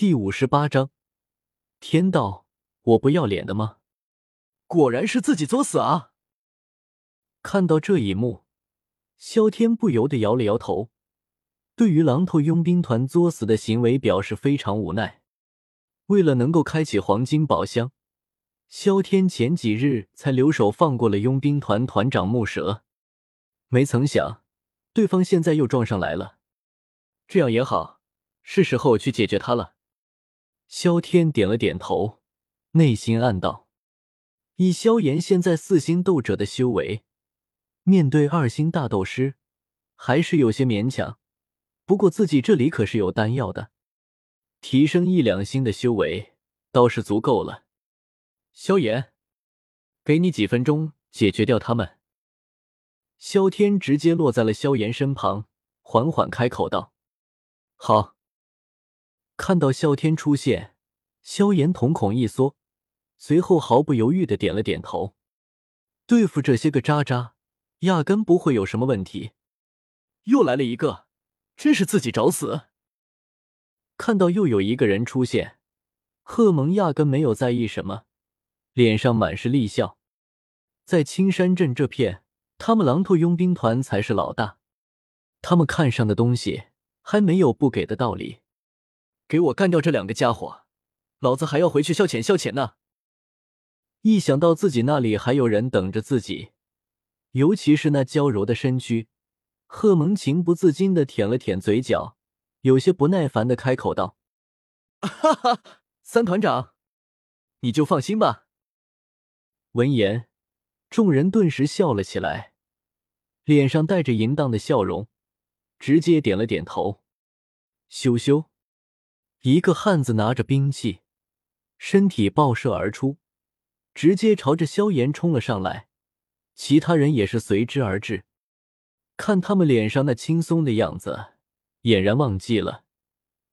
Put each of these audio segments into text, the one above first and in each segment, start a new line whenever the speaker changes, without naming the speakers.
第五十八章，天道，我不要脸的吗？
果然是自己作死啊！
看到这一幕，萧天不由得摇了摇头，对于狼头佣兵团作死的行为表示非常无奈。为了能够开启黄金宝箱，萧天前几日才留手放过了佣兵团团长木蛇，没曾想对方现在又撞上来了。这样也好，是时候去解决他了。萧天点了点头，内心暗道：以萧炎现在四星斗者的修为，面对二星大斗师，还是有些勉强。不过自己这里可是有丹药的。提升一两星的修为倒是足够了。萧炎，给你几分钟解决掉他们。萧天直接落在了萧炎身旁，缓缓开口道：“好。”看到萧天出现，萧炎瞳孔一缩，随后毫不犹豫的点了点头。对付这些个渣渣，压根不会有什么问题。
又来了一个，真是自己找死。
看到又有一个人出现，贺蒙压根没有在意什么，脸上满是厉笑。在青山镇这片，他们狼头佣兵团才是老大，他们看上的东西还没有不给的道理。
给我干掉这两个家伙，老子还要回去消遣消遣呢。
一想到自己那里还有人等着自己，尤其是那娇柔的身躯，贺蒙情不自禁的舔了舔嘴角。有些不耐烦的开口道：“
哈哈，三团长，你就放心吧。”
闻言，众人顿时笑了起来，脸上带着淫荡的笑容，直接点了点头。咻咻，一个汉子拿着兵器，身体爆射而出，直接朝着萧炎冲了上来。其他人也是随之而至，看他们脸上那轻松的样子。俨然忘记了，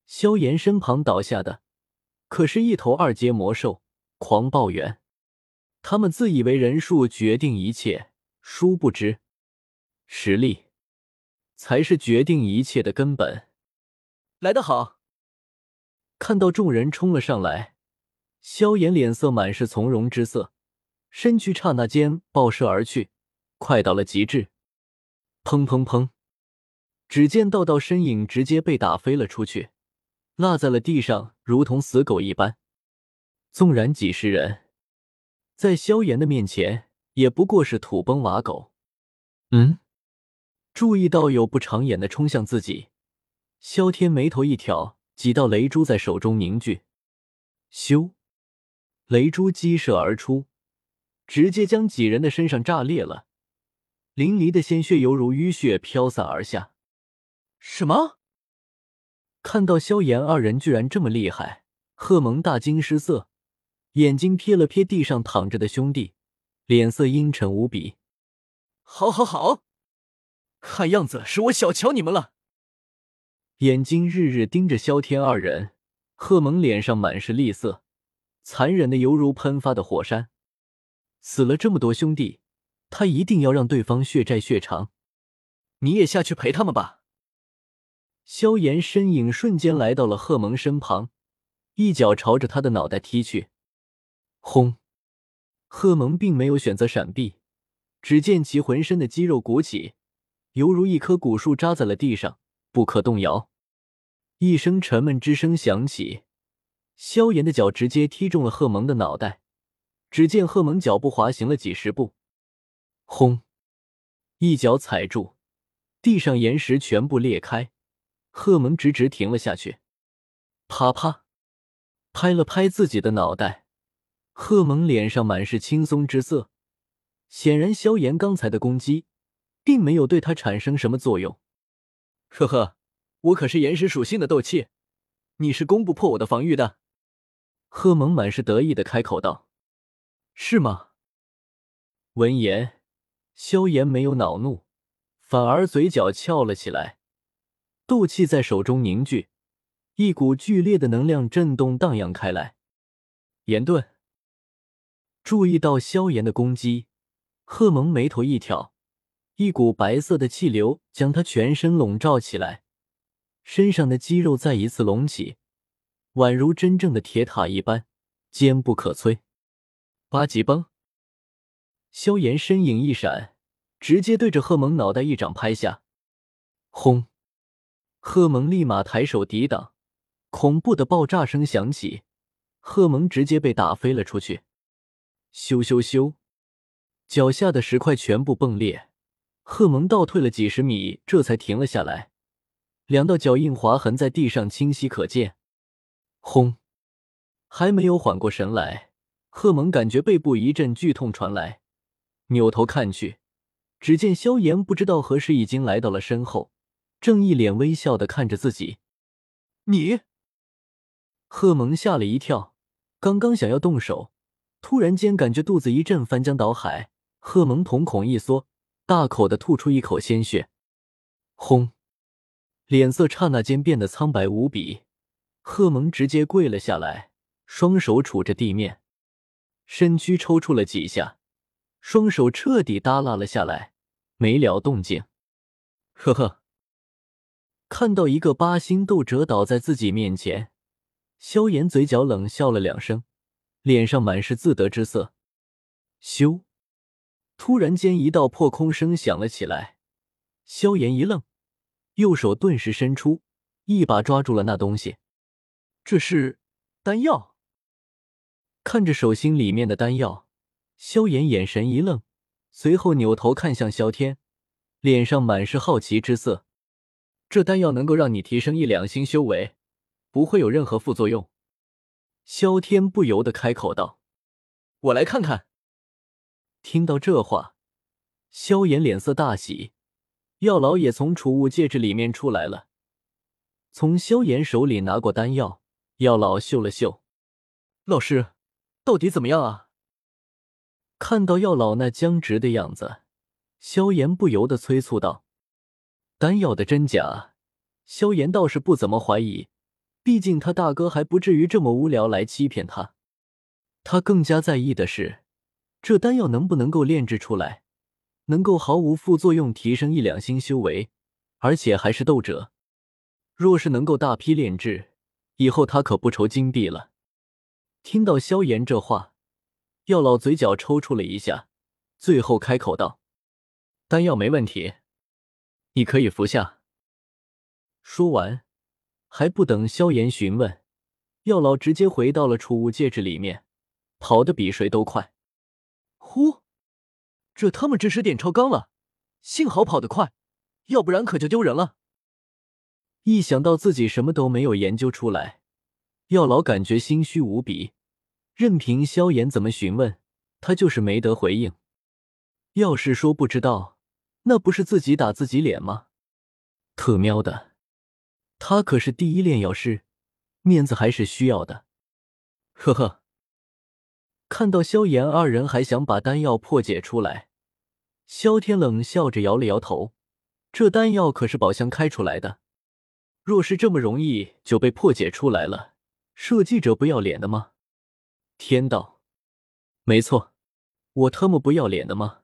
萧炎身旁倒下的可是一头二阶魔兽狂暴猿。他们自以为人数决定一切，殊不知实力才是决定一切的根本。
来得好！
看到众人冲了上来，萧炎脸色满是从容之色，身躯刹那间爆射而去，快到了极致。砰砰砰！只见道道身影直接被打飞了出去，落在了地上，如同死狗一般。纵然几十人，在萧炎的面前也不过是土崩瓦狗。嗯，注意到有不长眼的冲向自己，萧天眉头一挑，几道雷珠在手中凝聚，咻，雷珠激射而出，直接将几人的身上炸裂了，淋漓的鲜血犹如淤血飘散而下。
什么？
看到萧炎二人居然这么厉害，贺蒙大惊失色，眼睛瞥了瞥地上躺着的兄弟，脸色阴沉无比。
好，好，好！看样子是我小瞧你们了。
眼睛日日盯着萧天二人，贺蒙脸上满是厉色，残忍的犹如喷发的火山。死了这么多兄弟，他一定要让对方血债血偿。
你也下去陪他们吧。
萧炎身影瞬间来到了贺蒙身旁，一脚朝着他的脑袋踢去。轰！贺蒙并没有选择闪避，只见其浑身的肌肉鼓起，犹如一棵古树扎在了地上，不可动摇。一声沉闷之声响起，萧炎的脚直接踢中了贺蒙的脑袋。只见贺蒙脚步滑行了几十步，轰！一脚踩住，地上岩石全部裂开。贺蒙直直停了下去，啪啪，拍了拍自己的脑袋。贺蒙脸上满是轻松之色，显然萧炎刚才的攻击并没有对他产生什么作用。
呵呵，我可是岩石属性的斗气，你是攻不破我的防御的。
贺蒙满是得意的开口道：“
是吗？”
闻言，萧炎没有恼怒，反而嘴角翘了起来。斗气在手中凝聚，一股剧烈的能量震动荡漾开来。炎遁，注意到萧炎的攻击，贺蒙眉头一挑，一股白色的气流将他全身笼罩起来，身上的肌肉再一次隆起，宛如真正的铁塔一般，坚不可摧。八级崩！萧炎身影一闪，直接对着贺蒙脑袋一掌拍下。轰！贺蒙立马抬手抵挡，恐怖的爆炸声响起，贺蒙直接被打飞了出去。咻咻咻！脚下的石块全部崩裂，贺蒙倒退了几十米，这才停了下来。两道脚印划痕在地上清晰可见。轰！还没有缓过神来，贺蒙感觉背部一阵剧痛传来，扭头看去，只见萧炎不知道何时已经来到了身后，正一脸微笑的看着自己。
你！
贺蒙吓了一跳，刚刚想要动手，突然间感觉肚子一阵翻江倒海，贺蒙瞳孔一缩，大口的吐出一口鲜血。轰！脸色刹那间变得苍白无比，贺蒙直接跪了下来，双手杵着地面，身躯抽搐了几下，双手彻底耷拉了下来，没了动静。
呵呵，
看到一个八星斗者倒在自己面前，萧炎嘴角冷笑了两声，脸上满是自得之色。咻！突然间，一道破空声响了起来，萧炎一愣。右手顿时伸出，一把抓住了那东西。
这是丹药。
看着手心里面的丹药，萧炎眼神一愣，随后扭头看向萧天，脸上满是好奇之色。
这丹药能够让你提升一两星修为，不会有任何副作用。
萧天不由得开口道：“
我来看看。”
听到这话，萧炎脸色大喜。药老也从储物戒指里面出来了，从萧炎手里拿过丹药。药老嗅了嗅，
老师，到底怎么样啊？
看到药老那僵直的样子，萧炎不由得催促道：“丹药的真假，萧炎倒是不怎么怀疑，毕竟他大哥还不至于这么无聊来欺骗他。他更加在意的是，这丹药能不能够炼制出来。”能够毫无副作用提升一两星修为，而且还是斗者。若是能够大批炼制，以后他可不愁金币了。听到萧炎这话，药老嘴角抽搐了一下，最后开口道：“
丹药没问题，你可以服下。”
说完，还不等萧炎询问，药老直接回到了储物戒指里面，跑得比谁都快。
这他妈知识点超纲了，幸好跑得快，要不然可就丢人了。
一想到自己什么都没有研究出来，药老感觉心虚无比。任凭萧炎怎么询问，他就是没得回应。要是说不知道，那不是自己打自己脸吗？特喵的，他可是第一炼药师，面子还是需要的。
呵呵。
看到萧炎二人还想把丹药破解出来，萧天冷笑着摇了摇头。这丹药可是宝箱开出来的，若是这么容易就被破解出来了，设计者不要脸的吗？天道，没错，我特么不要脸的吗？